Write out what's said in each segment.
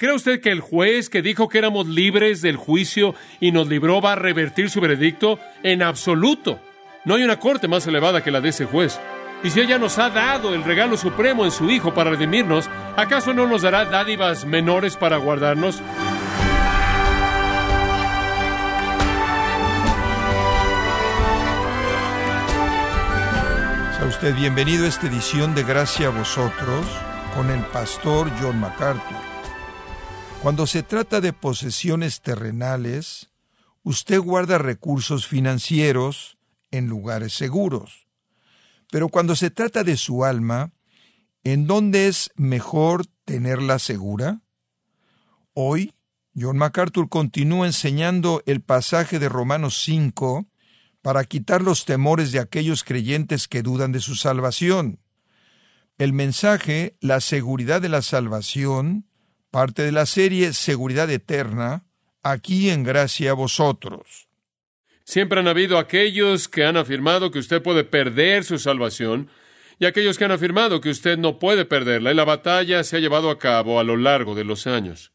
¿Cree usted que el juez que dijo que éramos libres del juicio y nos libró va a revertir su veredicto? En absoluto. No hay una corte más elevada que la de ese juez. Y si ella nos ha dado el regalo supremo en su Hijo para redimirnos, ¿acaso no nos dará dádivas menores para guardarnos? Sea usted bienvenido a esta edición de Gracia a vosotros con el pastor John MacArthur. Cuando se trata de posesiones terrenales, usted guarda recursos financieros en lugares seguros. Pero cuando se trata de su alma, ¿en dónde es mejor tenerla segura? Hoy, John MacArthur continúa enseñando el pasaje de Romanos 5 para quitar los temores de aquellos creyentes que dudan de su salvación. El mensaje, la seguridad de la salvación, parte de la serie Seguridad Eterna, aquí en gracia a vosotros. Siempre han habido aquellos que han afirmado que usted puede perder su salvación y aquellos que han afirmado que usted no puede perderla y la batalla se ha llevado a cabo a lo largo de los años.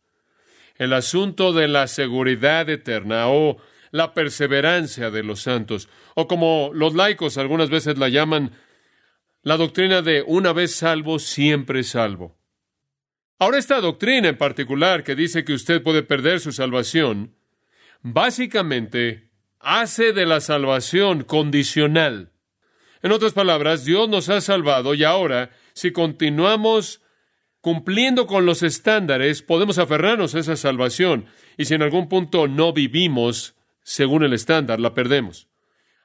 El asunto de la seguridad eterna o la perseverancia de los santos, o como los laicos algunas veces la llaman, la doctrina de una vez salvo, siempre salvo. Ahora esta doctrina en particular que dice que usted puede perder su salvación, básicamente hace de la salvación condicional. En otras palabras, Dios nos ha salvado y ahora, si continuamos cumpliendo con los estándares, podemos aferrarnos a esa salvación y si en algún punto no vivimos según el estándar, la perdemos.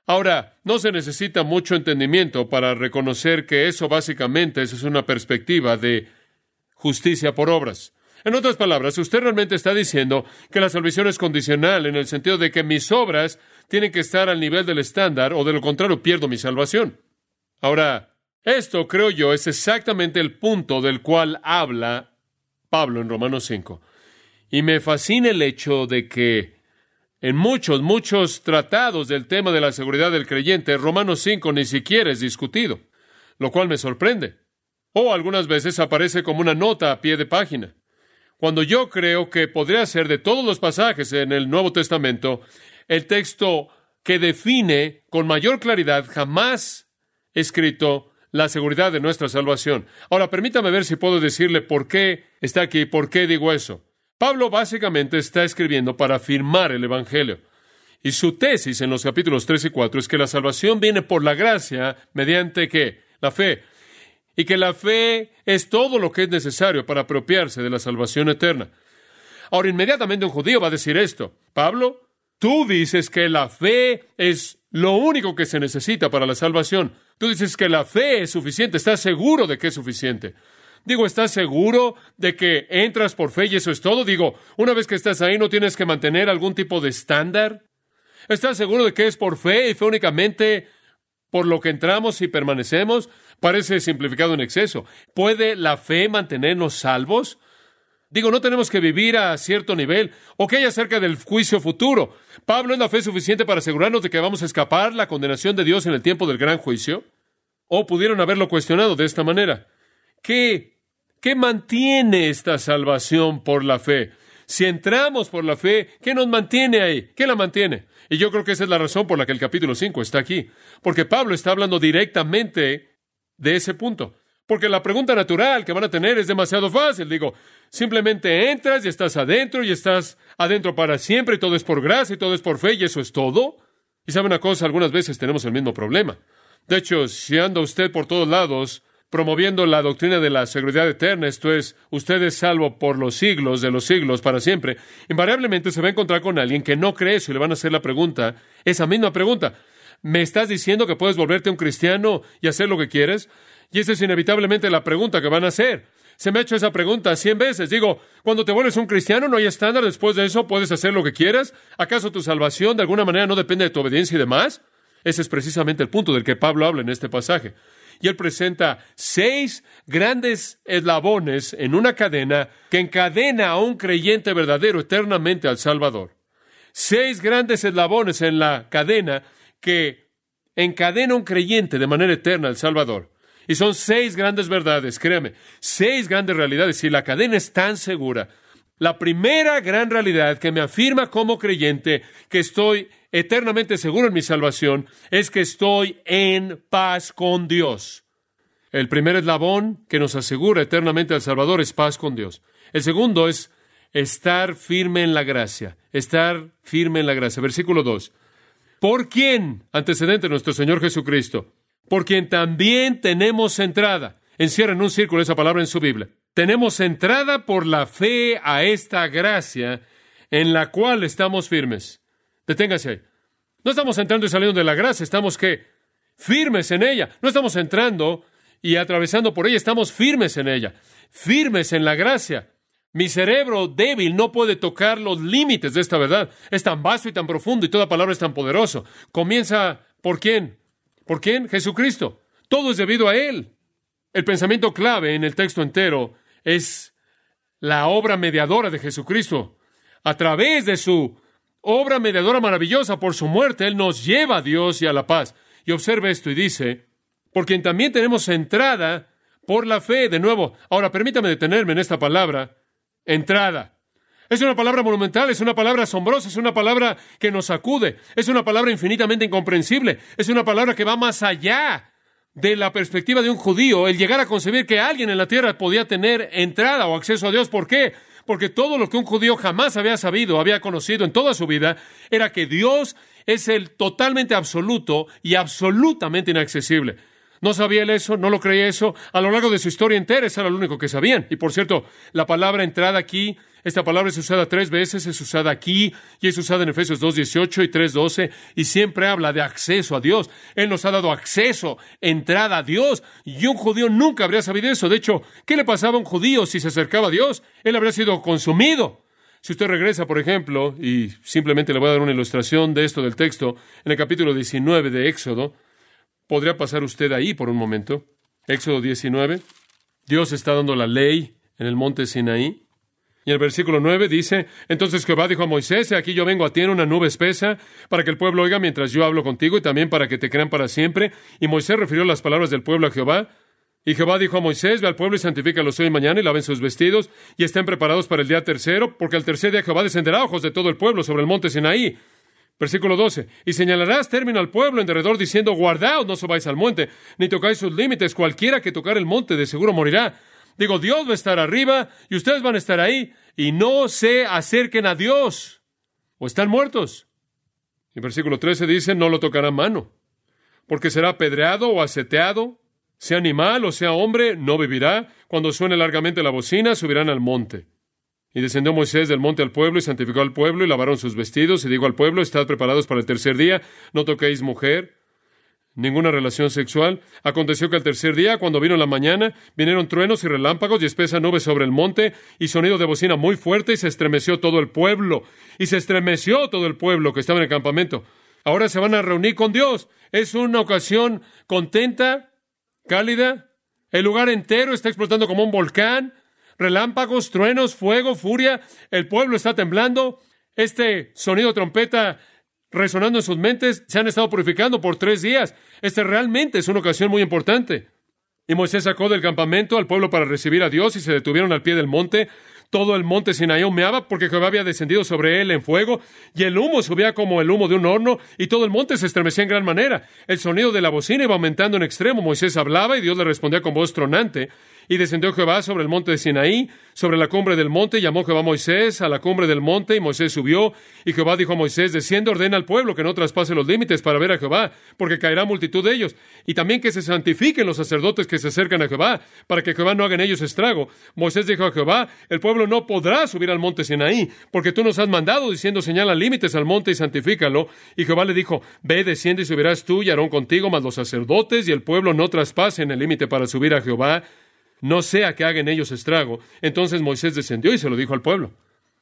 Ahora, no se necesita mucho entendimiento para reconocer que eso básicamente es una perspectiva de justicia por obras. En otras palabras, usted realmente está diciendo que la salvación es condicional en el sentido de que mis obras tienen que estar al nivel del estándar o de lo contrario pierdo mi salvación. Ahora, esto creo yo es exactamente el punto del cual habla Pablo en Romanos 5. Y me fascina el hecho de que en muchos, muchos tratados del tema de la seguridad del creyente, Romanos 5 ni siquiera es discutido, lo cual me sorprende. O algunas veces aparece como una nota a pie de página. Cuando yo creo que podría ser de todos los pasajes en el Nuevo Testamento, el texto que define con mayor claridad jamás escrito la seguridad de nuestra salvación. Ahora, permítame ver si puedo decirle por qué está aquí, por qué digo eso. Pablo básicamente está escribiendo para afirmar el Evangelio. Y su tesis en los capítulos 3 y 4 es que la salvación viene por la gracia mediante qué? La fe. Y que la fe es todo lo que es necesario para apropiarse de la salvación eterna. Ahora, inmediatamente un judío va a decir esto. Pablo, tú dices que la fe es lo único que se necesita para la salvación. Tú dices que la fe es suficiente. ¿Estás seguro de que es suficiente? Digo, ¿estás seguro de que entras por fe y eso es todo? Digo, una vez que estás ahí no tienes que mantener algún tipo de estándar. ¿Estás seguro de que es por fe y fe únicamente por lo que entramos y permanecemos? Parece simplificado en exceso. ¿Puede la fe mantenernos salvos? Digo, no tenemos que vivir a cierto nivel. ¿O qué hay acerca del juicio futuro? ¿Pablo es la fe suficiente para asegurarnos de que vamos a escapar la condenación de Dios en el tiempo del gran juicio? ¿O pudieron haberlo cuestionado de esta manera? ¿Qué, qué mantiene esta salvación por la fe? Si entramos por la fe, ¿qué nos mantiene ahí? ¿Qué la mantiene? Y yo creo que esa es la razón por la que el capítulo 5 está aquí. Porque Pablo está hablando directamente de ese punto. Porque la pregunta natural que van a tener es demasiado fácil. Digo, simplemente entras y estás adentro y estás adentro para siempre y todo es por gracia y todo es por fe y eso es todo. Y sabe una cosa, algunas veces tenemos el mismo problema. De hecho, si anda usted por todos lados promoviendo la doctrina de la seguridad eterna, esto es, usted es salvo por los siglos de los siglos para siempre, invariablemente se va a encontrar con alguien que no cree eso y le van a hacer la pregunta, esa misma pregunta. ¿Me estás diciendo que puedes volverte un cristiano y hacer lo que quieres? Y esa es inevitablemente la pregunta que van a hacer. Se me ha hecho esa pregunta cien veces. Digo, cuando te vuelves un cristiano no hay estándar, después de eso puedes hacer lo que quieras. ¿Acaso tu salvación de alguna manera no depende de tu obediencia y demás? Ese es precisamente el punto del que Pablo habla en este pasaje y él presenta seis grandes eslabones en una cadena que encadena a un creyente verdadero eternamente al Salvador. Seis grandes eslabones en la cadena que encadena un creyente de manera eterna al Salvador. Y son seis grandes verdades, créame, seis grandes realidades. Si la cadena es tan segura, La primera gran realidad que me afirma como creyente que estoy eternamente seguro en mi salvación es que estoy en paz con Dios. El primer eslabón que nos asegura eternamente al Salvador es paz con Dios. El segundo es estar firme en la gracia, estar firme en la gracia. Versículo 2. ¿Por quién? Antecedente nuestro Señor Jesucristo. Por quien también tenemos entrada. Encierra en un círculo esa palabra en su Biblia. Tenemos entrada por la fe a esta gracia en la cual estamos firmes. Deténgase ahí. No estamos entrando y saliendo de la gracia, estamos que firmes en ella. No estamos entrando y atravesando por ella, estamos firmes en ella, firmes en la gracia. Mi cerebro débil no puede tocar los límites de esta verdad. Es tan vasto y tan profundo y toda palabra es tan poderoso. Comienza por quién? ¿Por quién? Jesucristo. Todo es debido a Él. El pensamiento clave en el texto entero es la obra mediadora de Jesucristo. A través de su obra mediadora maravillosa por su muerte, Él nos lleva a Dios y a la paz. Y observe esto y dice, por quien también tenemos entrada por la fe. De nuevo, ahora permítame detenerme en esta palabra, entrada. Es una palabra monumental, es una palabra asombrosa, es una palabra que nos sacude, es una palabra infinitamente incomprensible, es una palabra que va más allá de la perspectiva de un judío, el llegar a concebir que alguien en la tierra podía tener entrada o acceso a Dios. ¿Por qué? Porque todo lo que un judío jamás había sabido, había conocido en toda su vida, era que Dios es el totalmente absoluto y absolutamente inaccesible. No sabía él eso, no lo creía eso. A lo largo de su historia entera, eso era lo único que sabían. Y por cierto, la palabra entrada aquí, esta palabra es usada tres veces, es usada aquí y es usada en Efesios 2.18 y 3.12 y siempre habla de acceso a Dios. Él nos ha dado acceso, entrada a Dios y un judío nunca habría sabido eso. De hecho, ¿qué le pasaba a un judío si se acercaba a Dios? Él habría sido consumido. Si usted regresa, por ejemplo, y simplemente le voy a dar una ilustración de esto del texto, en el capítulo 19 de Éxodo, ¿Podría pasar usted ahí por un momento? Éxodo 19. Dios está dando la ley en el monte Sinaí. Y el versículo 9 dice, entonces Jehová dijo a Moisés, aquí yo vengo a ti en una nube espesa, para que el pueblo oiga mientras yo hablo contigo y también para que te crean para siempre. Y Moisés refirió las palabras del pueblo a Jehová. Y Jehová dijo a Moisés, ve al pueblo y santifícalos hoy y mañana y laven sus vestidos y estén preparados para el día tercero, porque al tercer día Jehová descenderá ojos de todo el pueblo sobre el monte Sinaí. Versículo 12. Y señalarás término al pueblo en derredor diciendo, guardaos, no subáis al monte, ni tocáis sus límites, cualquiera que tocar el monte de seguro morirá. Digo, Dios va a estar arriba y ustedes van a estar ahí y no se acerquen a Dios o están muertos. Y versículo 13 dice, no lo tocará mano, porque será apedreado o aseteado, sea animal o sea hombre, no vivirá. Cuando suene largamente la bocina, subirán al monte. Y descendió Moisés del monte al pueblo y santificó al pueblo y lavaron sus vestidos y dijo al pueblo, estad preparados para el tercer día, no toquéis mujer, ninguna relación sexual. Aconteció que al tercer día, cuando vino la mañana, vinieron truenos y relámpagos y espesa nube sobre el monte y sonido de bocina muy fuerte y se estremeció todo el pueblo. Y se estremeció todo el pueblo que estaba en el campamento. Ahora se van a reunir con Dios. Es una ocasión contenta, cálida. El lugar entero está explotando como un volcán relámpagos, truenos, fuego, furia, el pueblo está temblando, este sonido trompeta resonando en sus mentes, se han estado purificando por tres días. Este realmente es una ocasión muy importante. Y Moisés sacó del campamento al pueblo para recibir a Dios y se detuvieron al pie del monte. Todo el monte Sinaí humeaba porque Jehová había descendido sobre él en fuego y el humo subía como el humo de un horno y todo el monte se estremecía en gran manera. El sonido de la bocina iba aumentando en extremo. Moisés hablaba y Dios le respondía con voz tronante. Y descendió Jehová sobre el monte de Sinaí, sobre la cumbre del monte, llamó Jehová a Moisés a la cumbre del monte, y Moisés subió, y Jehová dijo a Moisés, desciende, ordena al pueblo que no traspase los límites para ver a Jehová, porque caerá multitud de ellos, y también que se santifiquen los sacerdotes que se acercan a Jehová, para que Jehová no haga en ellos estrago. Moisés dijo a Jehová, el pueblo no podrá subir al monte Sinaí, porque tú nos has mandado diciendo, señala límites al monte y santifícalo. Y Jehová le dijo, ve, desciende y subirás tú y Aarón contigo, mas los sacerdotes y el pueblo no traspasen el límite para subir a Jehová no sea que hagan ellos estrago. Entonces Moisés descendió y se lo dijo al pueblo.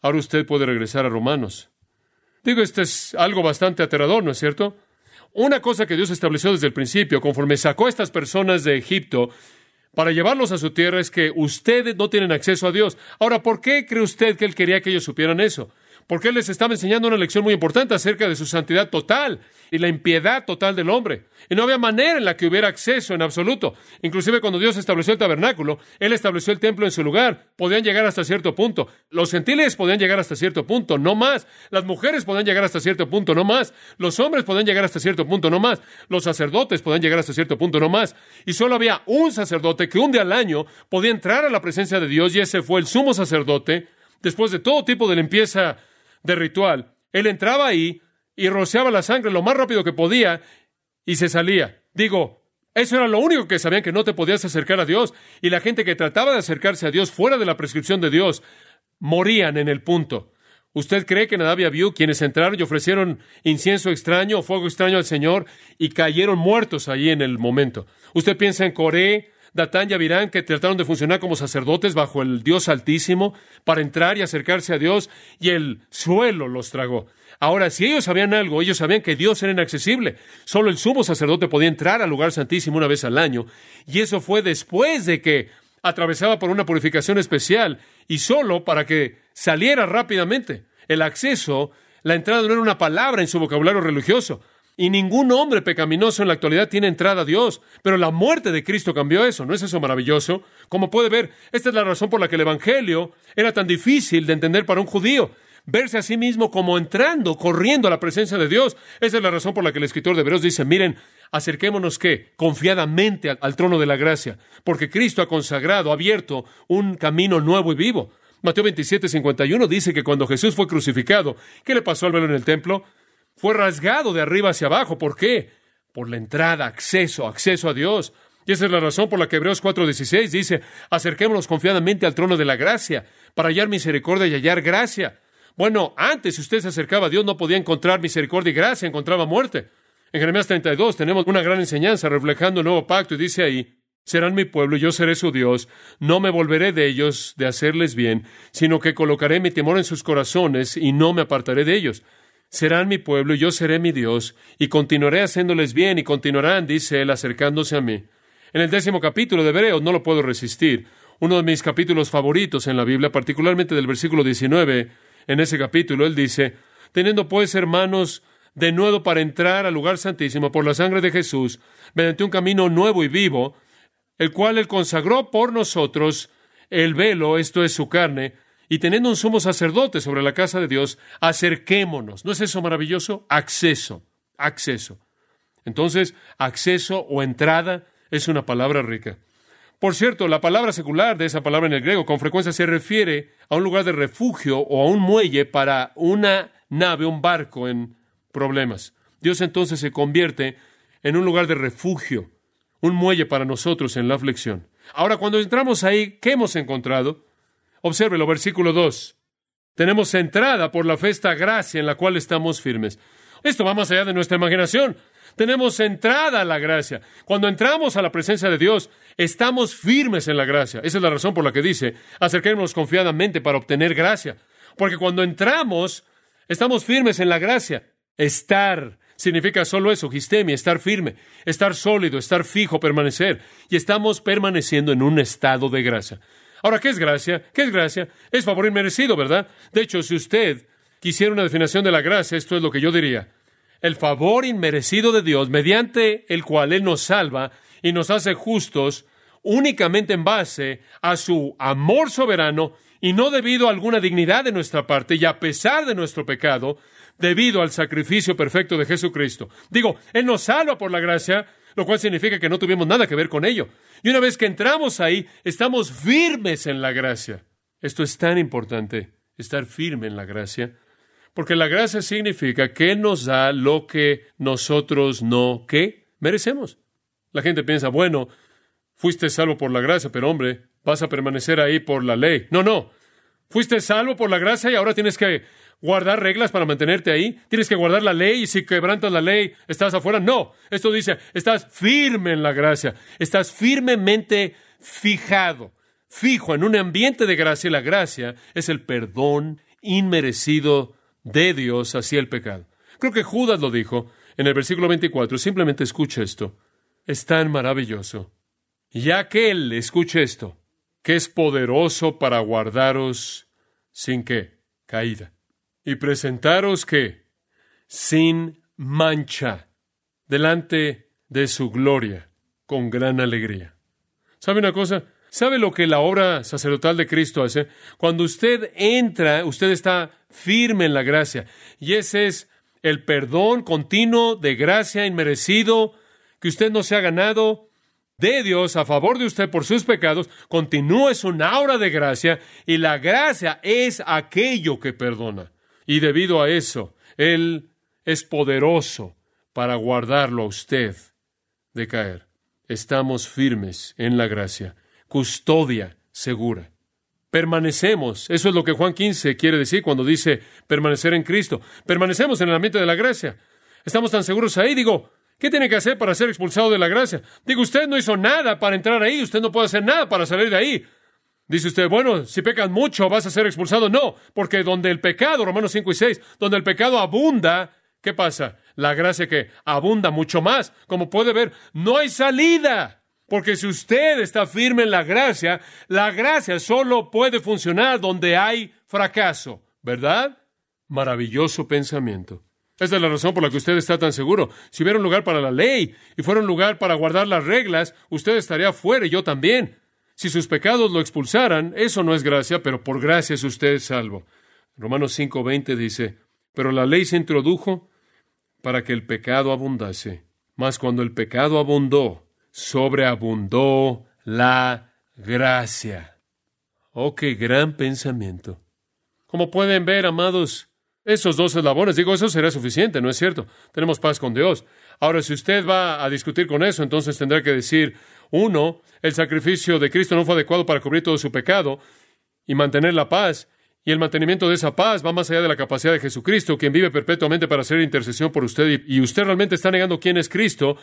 Ahora usted puede regresar a Romanos. Digo, esto es algo bastante aterrador, ¿no es cierto? Una cosa que Dios estableció desde el principio, conforme sacó a estas personas de Egipto para llevarlos a su tierra, es que ustedes no tienen acceso a Dios. Ahora, ¿por qué cree usted que Él quería que ellos supieran eso? Porque él les estaba enseñando una lección muy importante acerca de su santidad total y la impiedad total del hombre. Y no había manera en la que hubiera acceso en absoluto. Inclusive cuando Dios estableció el tabernáculo, Él estableció el templo en su lugar. Podían llegar hasta cierto punto. Los gentiles podían llegar hasta cierto punto, no más. Las mujeres podían llegar hasta cierto punto, no más. Los hombres podían llegar hasta cierto punto, no más. Los sacerdotes podían llegar hasta cierto punto, no más. Y solo había un sacerdote que un día al año podía entrar a la presencia de Dios y ese fue el sumo sacerdote. Después de todo tipo de limpieza de ritual, él entraba ahí y rociaba la sangre lo más rápido que podía y se salía. Digo, eso era lo único que sabían que no te podías acercar a Dios. Y la gente que trataba de acercarse a Dios fuera de la prescripción de Dios morían en el punto. ¿Usted cree que Nadab vio quienes entraron y ofrecieron incienso extraño o fuego extraño al Señor y cayeron muertos ahí en el momento? ¿Usted piensa en Coré, Datán y Abirán que trataron de funcionar como sacerdotes bajo el Dios Altísimo para entrar y acercarse a Dios y el suelo los tragó? Ahora, si ellos sabían algo, ellos sabían que Dios era inaccesible. Solo el sumo sacerdote podía entrar al lugar santísimo una vez al año. Y eso fue después de que atravesaba por una purificación especial y solo para que saliera rápidamente. El acceso, la entrada no era una palabra en su vocabulario religioso. Y ningún hombre pecaminoso en la actualidad tiene entrada a Dios. Pero la muerte de Cristo cambió eso. ¿No es eso maravilloso? Como puede ver, esta es la razón por la que el Evangelio era tan difícil de entender para un judío verse a sí mismo como entrando, corriendo a la presencia de Dios. Esa es la razón por la que el escritor de Hebreos dice, miren, acerquémonos que confiadamente al, al, trono de la gracia, porque Cristo ha consagrado, abierto un camino nuevo y vivo. Mateo 27, 51 dice que cuando Jesús fue crucificado, ¿qué le pasó al velo en el templo? Fue rasgado de arriba hacia abajo. ¿Por qué? Por la entrada, acceso, acceso a Dios. Y esa es la razón por la que Hebreos 4:16 dice, acerquémonos confiadamente al trono de la gracia, para hallar misericordia y hallar gracia. Bueno, antes, si usted se acercaba a Dios, no podía encontrar misericordia y gracia, encontraba muerte. En Jeremías 32 tenemos una gran enseñanza reflejando el nuevo pacto y dice ahí, serán mi pueblo y yo seré su Dios, no me volveré de ellos de hacerles bien, sino que colocaré mi temor en sus corazones y no me apartaré de ellos. Serán mi pueblo y yo seré mi Dios, y continuaré haciéndoles bien y continuarán, dice él, acercándose a mí. En el décimo capítulo de Hebreos no lo puedo resistir, uno de mis capítulos favoritos en la Biblia, particularmente del versículo 19, en ese capítulo, él dice, teniendo pues hermanos de nuevo para entrar al lugar santísimo por la sangre de Jesús, mediante un camino nuevo y vivo, el cual él consagró por nosotros el velo, esto es su carne, y teniendo un sumo sacerdote sobre la casa de Dios, acerquémonos. ¿No es eso maravilloso? Acceso, acceso. Entonces, acceso o entrada es una palabra rica. Por cierto, la palabra secular de esa palabra en el griego con frecuencia se refiere a un lugar de refugio o a un muelle para una nave, un barco en problemas. Dios entonces se convierte en un lugar de refugio, un muelle para nosotros en la aflicción. Ahora, cuando entramos ahí, ¿qué hemos encontrado? Obsérvelo, versículo 2. Tenemos entrada por la fe esta gracia en la cual estamos firmes. Esto va más allá de nuestra imaginación. Tenemos entrada a la gracia. Cuando entramos a la presencia de Dios, estamos firmes en la gracia. Esa es la razón por la que dice, acerquémonos confiadamente para obtener gracia. Porque cuando entramos, estamos firmes en la gracia. Estar significa solo eso, gistemi, estar firme, estar sólido, estar fijo, permanecer. Y estamos permaneciendo en un estado de gracia. Ahora, ¿qué es gracia? ¿Qué es gracia? Es favor inmerecido, ¿verdad? De hecho, si usted quisiera una definición de la gracia, esto es lo que yo diría el favor inmerecido de Dios, mediante el cual Él nos salva y nos hace justos únicamente en base a su amor soberano y no debido a alguna dignidad de nuestra parte y a pesar de nuestro pecado, debido al sacrificio perfecto de Jesucristo. Digo, Él nos salva por la gracia, lo cual significa que no tuvimos nada que ver con ello. Y una vez que entramos ahí, estamos firmes en la gracia. Esto es tan importante, estar firme en la gracia. Porque la gracia significa que nos da lo que nosotros no que merecemos. La gente piensa, bueno, fuiste salvo por la gracia, pero hombre, vas a permanecer ahí por la ley. No, no. Fuiste salvo por la gracia y ahora tienes que guardar reglas para mantenerte ahí. Tienes que guardar la ley y si quebrantas la ley, estás afuera. No, esto dice, estás firme en la gracia. Estás firmemente fijado, fijo en un ambiente de gracia. Y la gracia es el perdón inmerecido de Dios hacia el pecado. Creo que Judas lo dijo en el versículo 24. Simplemente escucha esto. Es tan maravilloso. Ya que Él escuche esto, que es poderoso para guardaros sin que caída. Y presentaros que sin mancha delante de su gloria con gran alegría. ¿Sabe una cosa? ¿Sabe lo que la obra sacerdotal de Cristo hace? Cuando usted entra, usted está firme en la gracia. Y ese es el perdón continuo de gracia inmerecido que usted no se ha ganado de Dios a favor de usted por sus pecados. Continúa, es una aura de gracia y la gracia es aquello que perdona. Y debido a eso, Él es poderoso para guardarlo a usted de caer. Estamos firmes en la gracia custodia segura. Permanecemos, eso es lo que Juan 15 quiere decir cuando dice permanecer en Cristo. Permanecemos en el ambiente de la gracia. Estamos tan seguros ahí, digo, ¿qué tiene que hacer para ser expulsado de la gracia? Digo, usted no hizo nada para entrar ahí, usted no puede hacer nada para salir de ahí. Dice usted, bueno, si pecas mucho vas a ser expulsado. No, porque donde el pecado, Romanos 5 y 6, donde el pecado abunda, ¿qué pasa? La gracia que abunda mucho más. Como puede ver, no hay salida. Porque si usted está firme en la gracia, la gracia solo puede funcionar donde hay fracaso, ¿verdad? Maravilloso pensamiento. Esa es la razón por la que usted está tan seguro. Si hubiera un lugar para la ley y fuera un lugar para guardar las reglas, usted estaría fuera y yo también. Si sus pecados lo expulsaran, eso no es gracia, pero por gracia es usted salvo. Romanos 5:20 dice, pero la ley se introdujo para que el pecado abundase. Mas cuando el pecado abundó, sobreabundó la gracia. Oh, qué gran pensamiento. Como pueden ver, amados, esos dos eslabones, digo, eso será suficiente, ¿no es cierto? Tenemos paz con Dios. Ahora, si usted va a discutir con eso, entonces tendrá que decir, uno, el sacrificio de Cristo no fue adecuado para cubrir todo su pecado y mantener la paz. Y el mantenimiento de esa paz va más allá de la capacidad de Jesucristo, quien vive perpetuamente para hacer intercesión por usted. Y usted realmente está negando quién es Cristo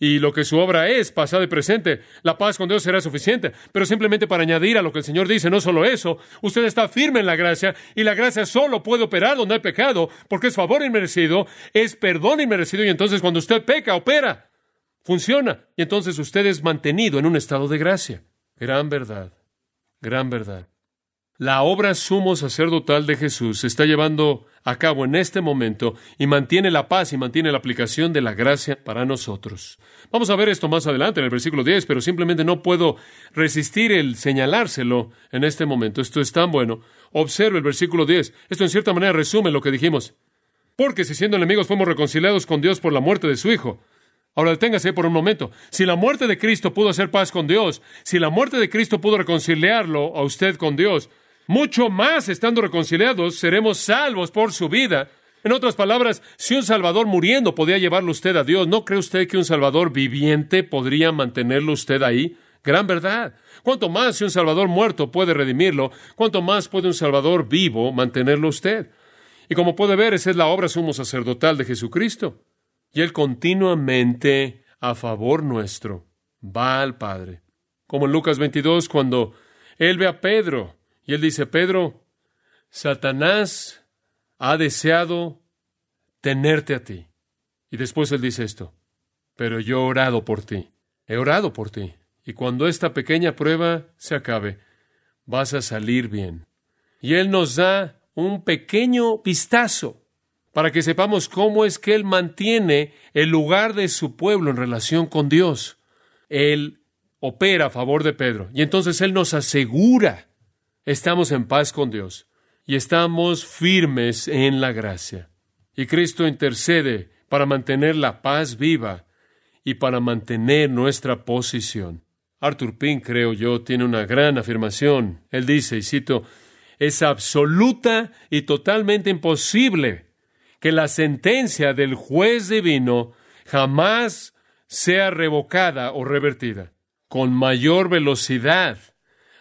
y lo que su obra es, pasado y presente. La paz con Dios será suficiente, pero simplemente para añadir a lo que el Señor dice, no solo eso, usted está firme en la gracia y la gracia solo puede operar donde hay pecado, porque es favor inmerecido, es perdón inmerecido y entonces cuando usted peca, opera, funciona y entonces usted es mantenido en un estado de gracia. Gran verdad, gran verdad. La obra sumo sacerdotal de Jesús se está llevando a cabo en este momento y mantiene la paz y mantiene la aplicación de la gracia para nosotros. Vamos a ver esto más adelante en el versículo 10, pero simplemente no puedo resistir el señalárselo en este momento. Esto es tan bueno. Observe el versículo 10. Esto en cierta manera resume lo que dijimos. Porque si siendo enemigos fuimos reconciliados con Dios por la muerte de su Hijo. Ahora deténgase por un momento. Si la muerte de Cristo pudo hacer paz con Dios, si la muerte de Cristo pudo reconciliarlo a usted con Dios, mucho más estando reconciliados, seremos salvos por su vida. En otras palabras, si un Salvador muriendo podía llevarlo usted a Dios, ¿no cree usted que un Salvador viviente podría mantenerlo usted ahí? Gran verdad. Cuanto más si un Salvador muerto puede redimirlo, cuanto más puede un Salvador vivo mantenerlo usted. Y como puede ver, esa es la obra sumo sacerdotal de Jesucristo. Y Él continuamente, a favor nuestro, va al Padre. Como en Lucas 22, cuando Él ve a Pedro y él dice, Pedro, Satanás ha deseado tenerte a ti. Y después él dice esto, pero yo he orado por ti, he orado por ti. Y cuando esta pequeña prueba se acabe, vas a salir bien. Y él nos da un pequeño vistazo para que sepamos cómo es que él mantiene el lugar de su pueblo en relación con Dios. Él opera a favor de Pedro. Y entonces él nos asegura estamos en paz con Dios y estamos firmes en la gracia. Y Cristo intercede para mantener la paz viva y para mantener nuestra posición. Arthur Pink, creo yo, tiene una gran afirmación. Él dice, y cito, es absoluta y totalmente imposible que la sentencia del juez divino jamás sea revocada o revertida. Con mayor velocidad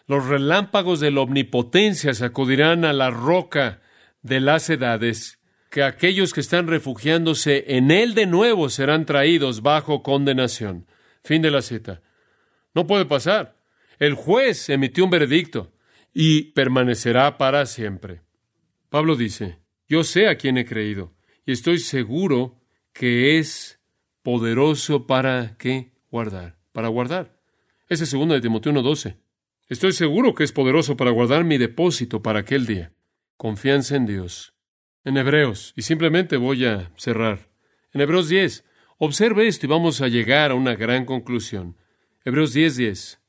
los relámpagos de la omnipotencia sacudirán a la roca de las edades, que aquellos que están refugiándose en Él de nuevo serán traídos bajo condenación. Fin de la cita. No puede pasar. El juez emitió un veredicto y permanecerá para siempre. Pablo dice, yo sé a quién he creído y estoy seguro que es poderoso para qué guardar, para guardar. Ese es segundo de Timoteo 1.12. Estoy seguro que es poderoso para guardar mi depósito para aquel día. Confianza en Dios. En Hebreos, y simplemente voy a cerrar. En Hebreos 10, observe esto y vamos a llegar a una gran conclusión. Hebreos 10, 10.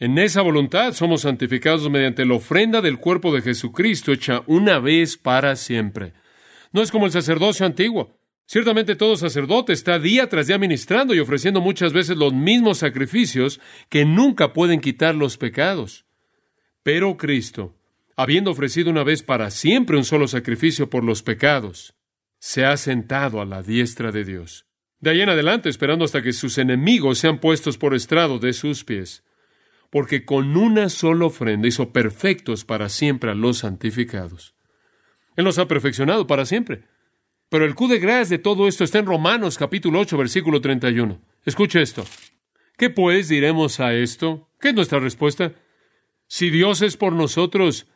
En esa voluntad somos santificados mediante la ofrenda del cuerpo de Jesucristo hecha una vez para siempre. No es como el sacerdocio antiguo. Ciertamente todo sacerdote está día tras día ministrando y ofreciendo muchas veces los mismos sacrificios que nunca pueden quitar los pecados. Pero Cristo, habiendo ofrecido una vez para siempre un solo sacrificio por los pecados, se ha sentado a la diestra de Dios. De ahí en adelante, esperando hasta que sus enemigos sean puestos por estrado de sus pies porque con una sola ofrenda hizo perfectos para siempre a los santificados. Él nos ha perfeccionado para siempre. Pero el coup de grâce de todo esto está en Romanos capítulo 8, versículo 31. Escuche esto. ¿Qué pues diremos a esto? ¿Qué es nuestra respuesta? Si Dios es por nosotros,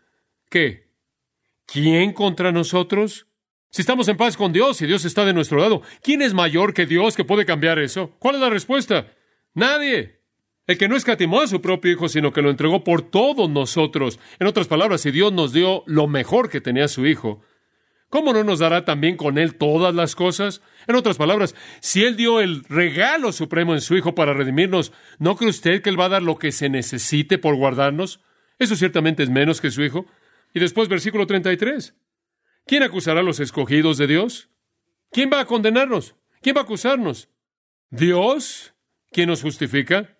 ¿qué? ¿Quién contra nosotros? Si estamos en paz con Dios y Dios está de nuestro lado, ¿quién es mayor que Dios que puede cambiar eso? ¿Cuál es la respuesta? Nadie. El que no escatimó a su propio Hijo, sino que lo entregó por todos nosotros. En otras palabras, si Dios nos dio lo mejor que tenía su Hijo, ¿cómo no nos dará también con Él todas las cosas? En otras palabras, si Él dio el regalo supremo en su Hijo para redimirnos, ¿no cree usted que Él va a dar lo que se necesite por guardarnos? Eso ciertamente es menos que su Hijo. Y después, versículo 33. ¿Quién acusará a los escogidos de Dios? ¿Quién va a condenarnos? ¿Quién va a acusarnos? ¿Dios? ¿Quién nos justifica?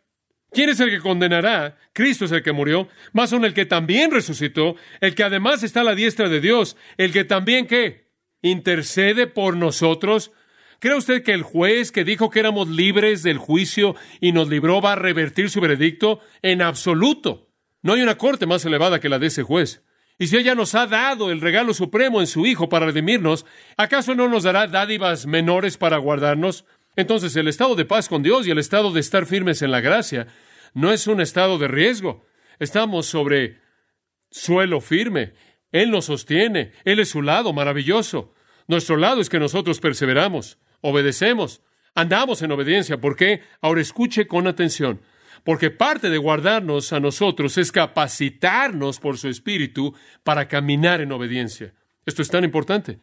¿Quién es el que condenará? Cristo es el que murió, más aún el que también resucitó, el que además está a la diestra de Dios, el que también qué? Intercede por nosotros. ¿Cree usted que el juez que dijo que éramos libres del juicio y nos libró va a revertir su veredicto? En absoluto. No hay una corte más elevada que la de ese juez. Y si ella nos ha dado el regalo supremo en su Hijo para redimirnos, ¿acaso no nos dará dádivas menores para guardarnos? Entonces el estado de paz con Dios y el estado de estar firmes en la gracia no es un estado de riesgo. Estamos sobre suelo firme. Él nos sostiene. Él es su lado maravilloso. Nuestro lado es que nosotros perseveramos, obedecemos, andamos en obediencia. ¿Por qué? Ahora escuche con atención. Porque parte de guardarnos a nosotros es capacitarnos por su espíritu para caminar en obediencia. Esto es tan importante.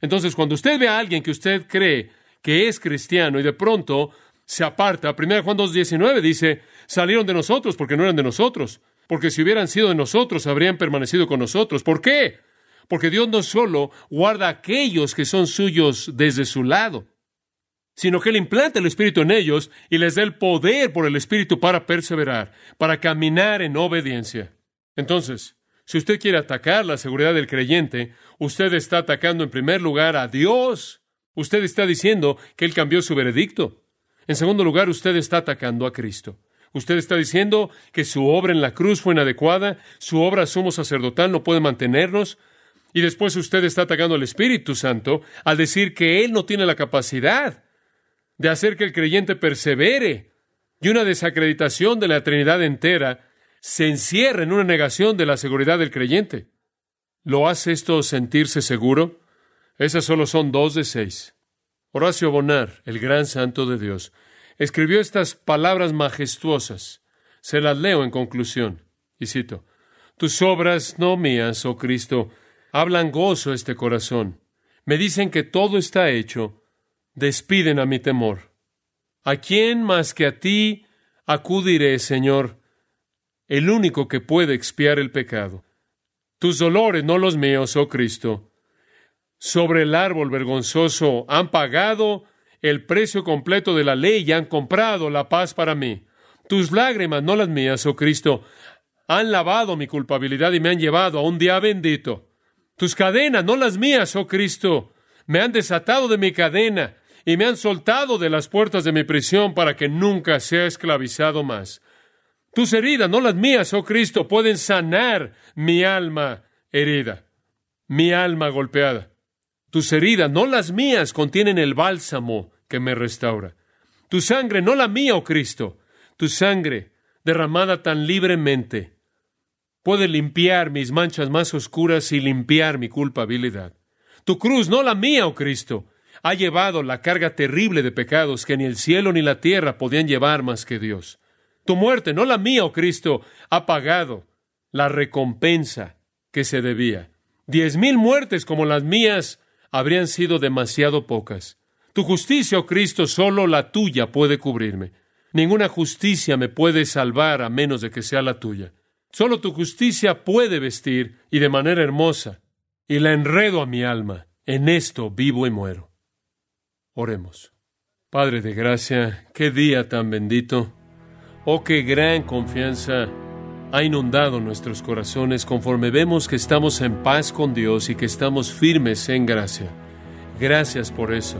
Entonces, cuando usted ve a alguien que usted cree que es cristiano y de pronto se aparta. 1 Juan 2.19 dice, salieron de nosotros porque no eran de nosotros, porque si hubieran sido de nosotros habrían permanecido con nosotros. ¿Por qué? Porque Dios no solo guarda a aquellos que son suyos desde su lado, sino que Él implanta el Espíritu en ellos y les da el poder por el Espíritu para perseverar, para caminar en obediencia. Entonces, si usted quiere atacar la seguridad del creyente, usted está atacando en primer lugar a Dios Usted está diciendo que Él cambió su veredicto. En segundo lugar, usted está atacando a Cristo. Usted está diciendo que su obra en la cruz fue inadecuada, su obra sumo sacerdotal no puede mantenernos, y después usted está atacando al Espíritu Santo al decir que Él no tiene la capacidad de hacer que el creyente persevere, y una desacreditación de la Trinidad entera se encierra en una negación de la seguridad del creyente. ¿Lo hace esto sentirse seguro? Esas solo son dos de seis. Horacio Bonar, el gran santo de Dios, escribió estas palabras majestuosas. Se las leo en conclusión. Y cito, Tus obras, no mías, oh Cristo, hablan gozo este corazón. Me dicen que todo está hecho. Despiden a mi temor. ¿A quién más que a ti acudiré, Señor? El único que puede expiar el pecado. Tus dolores, no los míos, oh Cristo sobre el árbol vergonzoso, han pagado el precio completo de la ley y han comprado la paz para mí. Tus lágrimas, no las mías, oh Cristo, han lavado mi culpabilidad y me han llevado a un día bendito. Tus cadenas, no las mías, oh Cristo, me han desatado de mi cadena y me han soltado de las puertas de mi prisión para que nunca sea esclavizado más. Tus heridas, no las mías, oh Cristo, pueden sanar mi alma herida, mi alma golpeada. Tus heridas, no las mías, contienen el bálsamo que me restaura. Tu sangre, no la mía, oh Cristo. Tu sangre, derramada tan libremente, puede limpiar mis manchas más oscuras y limpiar mi culpabilidad. Tu cruz, no la mía, oh Cristo, ha llevado la carga terrible de pecados que ni el cielo ni la tierra podían llevar más que Dios. Tu muerte, no la mía, oh Cristo, ha pagado la recompensa que se debía. Diez mil muertes como las mías habrían sido demasiado pocas. Tu justicia, oh Cristo, solo la tuya puede cubrirme. Ninguna justicia me puede salvar a menos de que sea la tuya. Solo tu justicia puede vestir y de manera hermosa, y la enredo a mi alma. En esto vivo y muero. Oremos. Padre de gracia, qué día tan bendito. Oh, qué gran confianza ha inundado nuestros corazones conforme vemos que estamos en paz con Dios y que estamos firmes en gracia. Gracias por eso.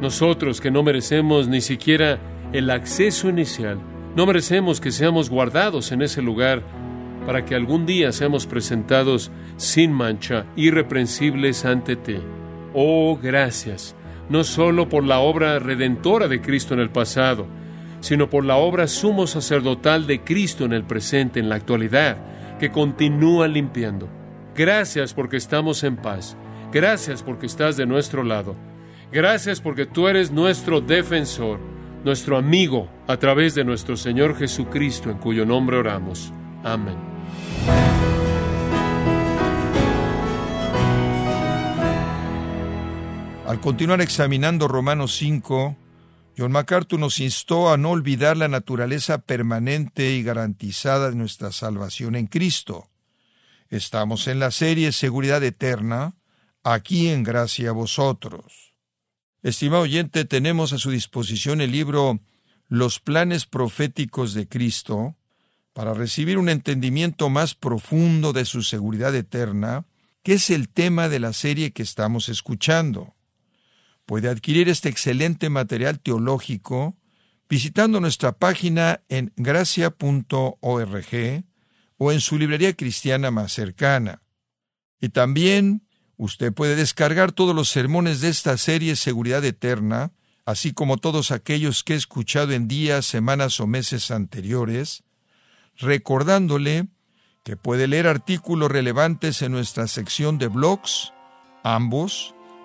Nosotros que no merecemos ni siquiera el acceso inicial, no merecemos que seamos guardados en ese lugar para que algún día seamos presentados sin mancha, irreprensibles ante ti. Oh, gracias, no solo por la obra redentora de Cristo en el pasado, sino por la obra sumo sacerdotal de Cristo en el presente, en la actualidad, que continúa limpiando. Gracias porque estamos en paz. Gracias porque estás de nuestro lado. Gracias porque tú eres nuestro defensor, nuestro amigo, a través de nuestro Señor Jesucristo, en cuyo nombre oramos. Amén. Al continuar examinando Romanos 5, John MacArthur nos instó a no olvidar la naturaleza permanente y garantizada de nuestra salvación en Cristo. Estamos en la serie Seguridad Eterna, aquí en Gracia a vosotros. Estimado oyente, tenemos a su disposición el libro Los planes proféticos de Cristo para recibir un entendimiento más profundo de su seguridad eterna, que es el tema de la serie que estamos escuchando puede adquirir este excelente material teológico visitando nuestra página en gracia.org o en su librería cristiana más cercana. Y también usted puede descargar todos los sermones de esta serie Seguridad Eterna, así como todos aquellos que he escuchado en días, semanas o meses anteriores, recordándole que puede leer artículos relevantes en nuestra sección de blogs, ambos,